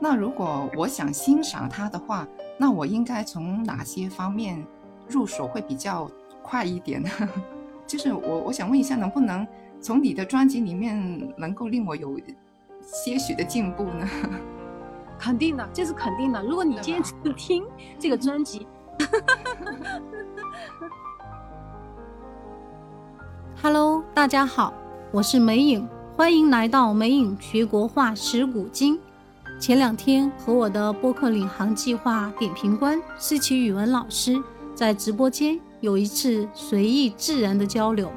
那如果我想欣赏它的话，那我应该从哪些方面入手会比较快一点呢？就是我我想问一下，能不能从你的专辑里面能够令我有些许的进步呢？肯定的，这是肯定的。如果你坚持听这个专辑，Hello，大家好，我是梅影，欢迎来到梅影学国画识古今。前两天和我的播客领航计划点评官思琪语文老师在直播间有一次随意自然的交流，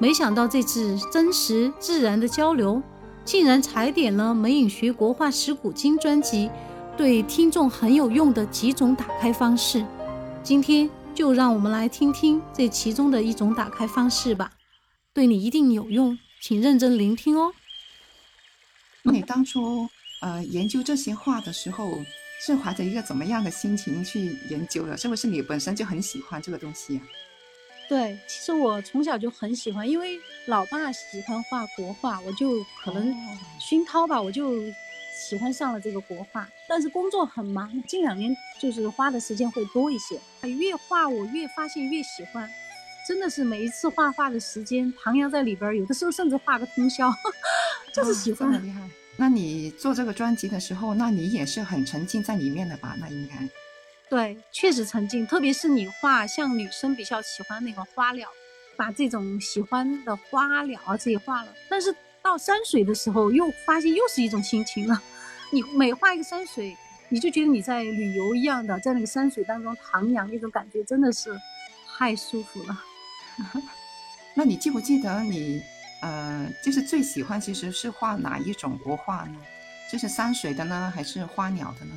没想到这次真实自然的交流。竟然踩点了《美影学国画识古今》专辑对听众很有用的几种打开方式。今天就让我们来听听这其中的一种打开方式吧，对你一定有用，请认真聆听哦。你当初呃研究这些画的时候，是怀着一个怎么样的心情去研究的？是不是你本身就很喜欢这个东西啊？对，其实我从小就很喜欢，因为老爸喜欢画国画，我就可能熏陶吧，我就喜欢上了这个国画。但是工作很忙，近两年就是花的时间会多一些。越画我越发现越喜欢，真的是每一次画画的时间徜徉在里边，有的时候甚至画个通宵，就是喜欢。很厉害。那你做这个专辑的时候，那你也是很沉浸在里面的吧？那应该。对，确实沉浸，特别是你画像女生比较喜欢那个花鸟，把这种喜欢的花鸟啊这些画了。但是到山水的时候，又发现又是一种心情了。你每画一个山水，你就觉得你在旅游一样的，在那个山水当中徜徉，那种感觉真的是太舒服了。那你记不记得你呃，就是最喜欢其实是画哪一种国画呢？就是山水的呢，还是花鸟的呢？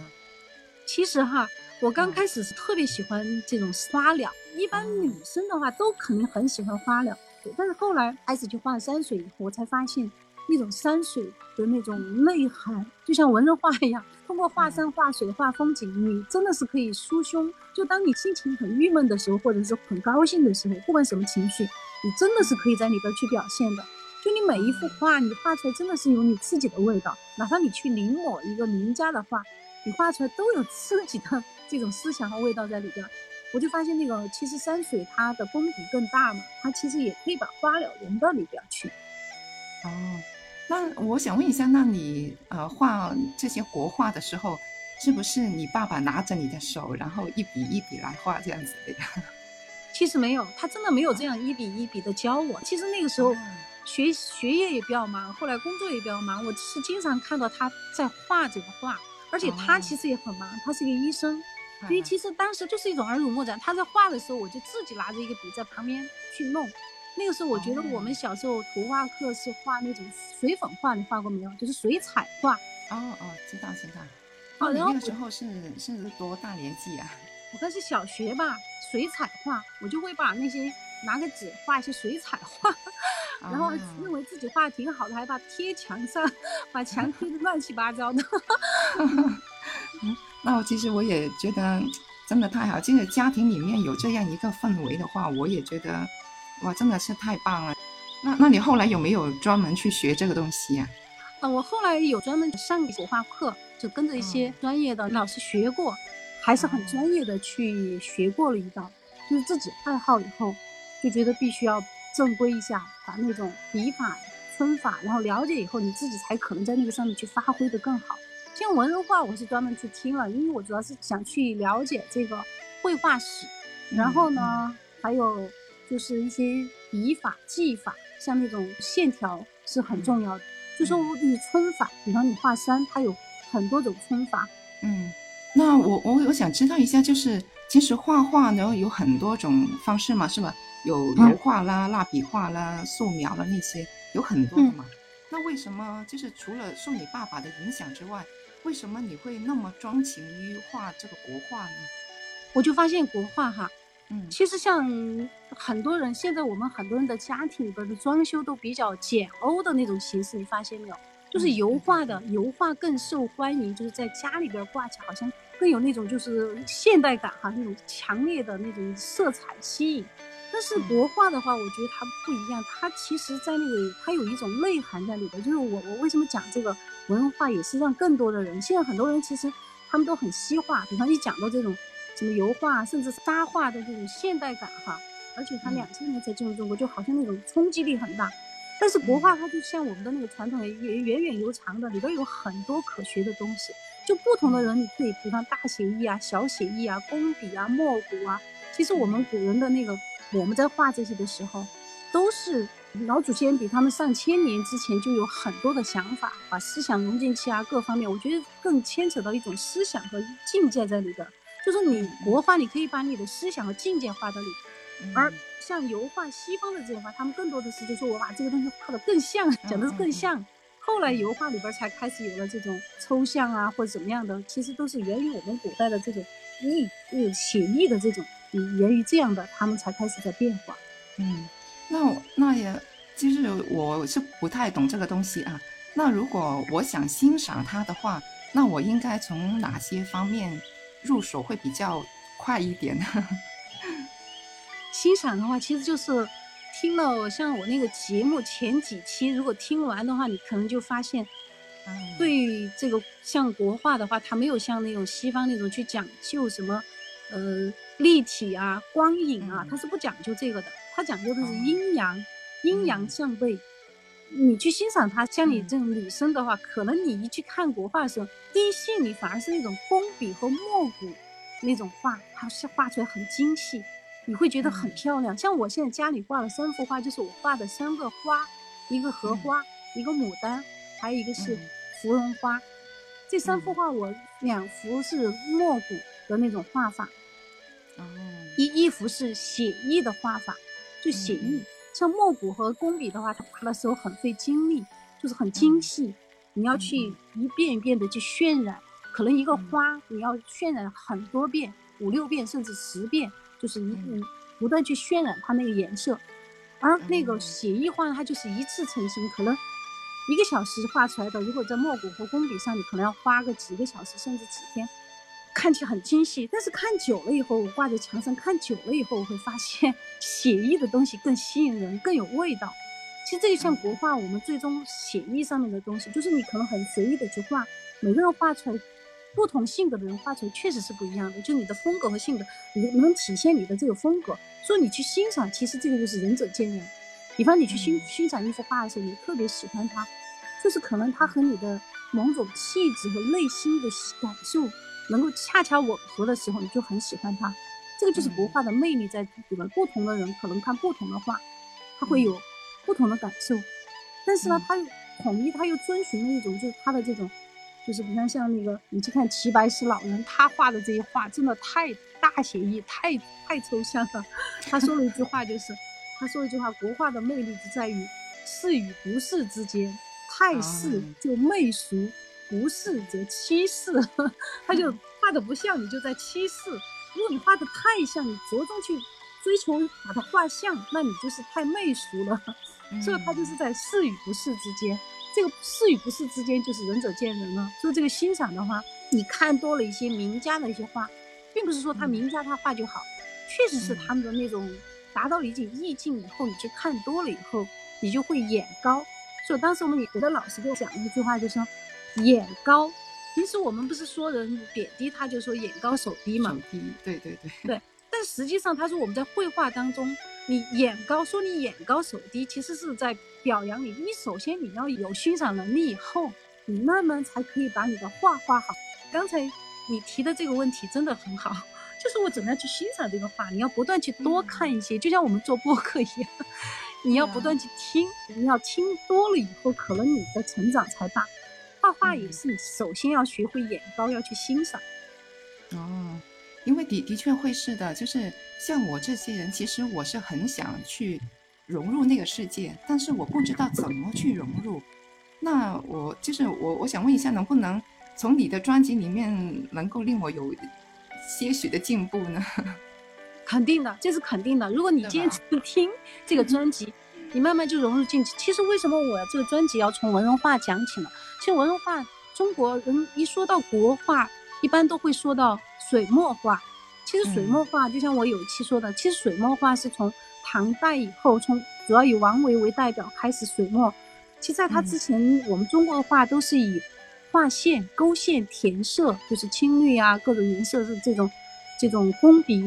其实哈。我刚开始是特别喜欢这种花鸟，一般女生的话都肯定很喜欢花鸟，但是后来开始去画山水以后，我才发现那种山水的那种内涵，就像文人画一样，通过画山、画水、画风景，你真的是可以抒胸。就当你心情很郁闷的时候，或者是很高兴的时候，不管什么情绪，你真的是可以在里边去表现的。就你每一幅画，你画出来真的是有你自己的味道，哪怕你去临摹一个名家的画，你画出来都有自己的。这种思想和味道在里边，我就发现那个其实山水它的功底更大嘛，它其实也可以把花鸟融到里边去。哦，那我想问一下，那你呃画这些国画的时候，是不是你爸爸拿着你的手，然后一笔一笔来画这样子的呀？其实没有，他真的没有这样一笔一笔的教我。其实那个时候学学业也比较忙，后来工作也比较忙，我是经常看到他在画这个画，而且他其实也很忙，他是一个医生。所以其实当时就是一种耳濡目染。他在画的时候，我就自己拿着一个笔在旁边去弄。那个时候，我觉得我们小时候图画课是画那种水粉画，你画过没有？就是水彩画。哦哦，知道知道。哦，你那个时候是是多大年纪啊？我那是小学吧。水彩画，我就会把那些拿个纸画一些水彩画，然后认为自己画的挺好的，还把贴墙上，把墙贴的乱七八糟的。那我其实我也觉得真的太好，就是家庭里面有这样一个氛围的话，我也觉得哇，真的是太棒了。那那你后来有没有专门去学这个东西呀？啊，我后来有专门上国画课，就跟着一些专业的老师学过，还是很专业的去学过了一道。就是自己爱好以后，就觉得必须要正规一下，把那种笔法、皴法，然后了解以后，你自己才可能在那个上面去发挥的更好。像文人画，我是专门去听了，因为我主要是想去了解这个绘画史，然后呢，还有就是一些笔法、技法，像那种线条是很重要的。就说你皴法，比方你画山，它有很多种皴法。嗯，那我我我想知道一下，就是其实画画呢有很多种方式嘛，是吧？有油画啦、蜡笔画啦、素描啦那些，有很多的嘛。那为什么就是除了受你爸爸的影响之外？为什么你会那么钟情于画这个国画呢？我就发现国画哈，嗯，其实像很多人现在我们很多人的家庭里边的装修都比较简欧的那种形式，你发现没有？就是油画的油画更受欢迎，就是在家里边挂起来，好像更有那种就是现代感哈，那种强烈的那种色彩吸引。但但是国画的话，我觉得它不一样，它其实在那个它有一种内涵在里边。就是我我为什么讲这个文化，也是让更多的人，现在很多人其实他们都很西化，比方一讲到这种什么油画，甚至是沙画的这种现代感哈，而且它两千年才进入中国，就好像那种冲击力很大。但是国画它就像我们的那个传统，也源远流长的，里边有很多可学的东西。就不同的人，你可以比方大写意啊、小写意啊、工笔啊、墨骨啊。其实我们古人的那个。我们在画这些的时候，都是老祖先比他们上千年之前就有很多的想法，把思想融进去啊，各方面，我觉得更牵扯到一种思想和境界在里边。就是你国画，你可以把你的思想和境界画到里边，而像油画，西方的这种画，他们更多的是就说我把这个东西画的更像，讲的是更像。后来油画里边才开始有了这种抽象啊，或者怎么样的，其实都是源于我们古代的这种意，呃，写意的这种。源于这样的，他们才开始在变化。嗯，那那也，其实我是不太懂这个东西啊。那如果我想欣赏它的话，那我应该从哪些方面入手会比较快一点呢？欣赏的话，其实就是听了像我那个节目前几期，如果听完的话，你可能就发现，对于这个像国画的话，它没有像那种西方那种去讲究什么，呃。立体啊，光影啊，它是不讲究这个的，它讲究的是阴阳，阴阳相对。你去欣赏它，像你这种女生的话，可能你一去看国画的时候，第一吸引你反而是那种工笔和墨骨那种画，它是画出来很精细，你会觉得很漂亮。像我现在家里挂了三幅画，就是我画的三个花，一个荷花，一个牡丹，还有一个是芙蓉花。这三幅画我两幅是墨骨的那种画法。一一幅是写意的画法，就写意，像墨骨和工笔的话，它画的时候很费精力，就是很精细，你要去一遍一遍的去渲染，可能一个花你要渲染很多遍，五六遍甚至十遍，就是一不不断去渲染它那个颜色，而那个写意画它就是一次成型，可能一个小时画出来的，如果在墨骨和工笔上，你可能要花个几个小时甚至几天。看起来很精细，但是看久了以后，我挂在墙上看久了以后，我会发现写意的东西更吸引人，更有味道。其实这就像国画，我们最终写意上面的东西，就是你可能很随意的去画，每个人画出来，不同性格的人画出来确实是不一样的。就你的风格和性格，你能体现你的这个风格，所以你去欣赏，其实这个就是仁者见仁。比方你去欣欣赏一幅画的时候，你特别喜欢它，就是可能它和你的某种气质和内心的感受。能够恰恰吻合的时候，你就很喜欢它，这个就是国画的魅力在里边。不同的人可能看不同的画，他会有不同的感受，但是呢，他又统一，他又遵循了一种，就是他的这种，就是比方像那个，你去看齐白石老人，他画的这些画真的太大写意，太太抽象了。他说了一句话，就是他说一句话，国画的魅力就在于是与不是之间，太是就媚俗。不是则欺世，他就画的不像，你就在欺世。如果你画的太像，你着重去追求把它画像，那你就是太媚俗了。所以他就是在是与不是之间，这个是与不是之间就是仁者见仁了。所以这个欣赏的话，你看多了一些名家的一些画，并不是说他名家他画就好，确实是他们的那种达到了一种意境以后，你去看多了以后，你就会眼高。所以当时我们有的老师就讲一句话，就说。眼高，平时我们不是说人贬低他，就说眼高手低嘛。手低，对对对。对，但实际上他说我们在绘画当中，你眼高，说你眼高手低，其实是在表扬你。你首先你要有欣赏能力，以后你慢慢才可以把你的画画好。刚才你提的这个问题真的很好，就是我怎么样去欣赏这个画？你要不断去多看一些，就像我们做播客一样，你要不断去听，你要听多了以后，可能你的成长才大。画画也是，你首先要学会眼高，要去欣赏。哦，因为的的确会是的，就是像我这些人，其实我是很想去融入那个世界，但是我不知道怎么去融入。那我就是我，我想问一下，能不能从你的专辑里面能够令我有些许的进步呢？肯定的，这是肯定的。如果你坚持听这个专辑。你慢慢就融入进去。其实为什么我这个专辑要从文人画讲起呢？其实文化，中国人一说到国画，一般都会说到水墨画。其实水墨画就像我有一期说的，其实水墨画是从唐代以后，从主要以王维为代表开始水墨。其实在他之前，我们中国的画都是以画线、勾线、填色，就是青绿啊，各种颜色是这种这种工笔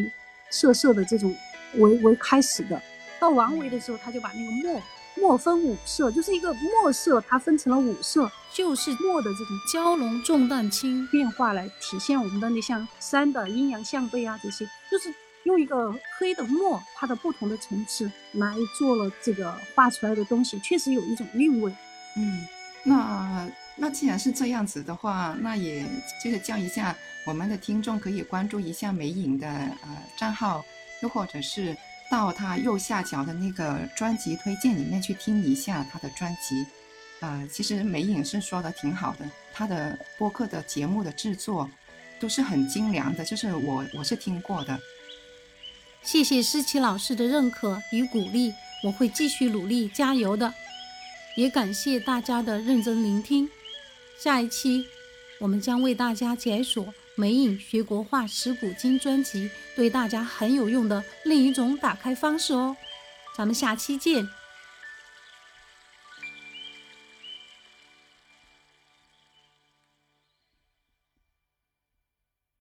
色色的这种为为开始的。到王维的时候，他就把那个墨。墨分五色，就是一个墨色，它分成了五色，就是墨的这种蛟龙重淡轻变化来体现我们的那像山的阴阳相背啊这些，就是用一个黑的墨，它的不同的层次来做了这个画出来的东西，确实有一种韵味。嗯，那那既然是这样子的话，那也就是叫一下我们的听众可以关注一下美影的呃账号，又或者是。到他右下角的那个专辑推荐里面去听一下他的专辑，呃，其实美影是说的挺好的，他的播客的节目的制作都是很精良的，就是我我是听过的。谢谢思琪老师的认可与鼓励，我会继续努力加油的。也感谢大家的认真聆听，下一期我们将为大家解锁。梅影学国画十古今专辑对大家很有用的另一种打开方式哦，咱们下期见。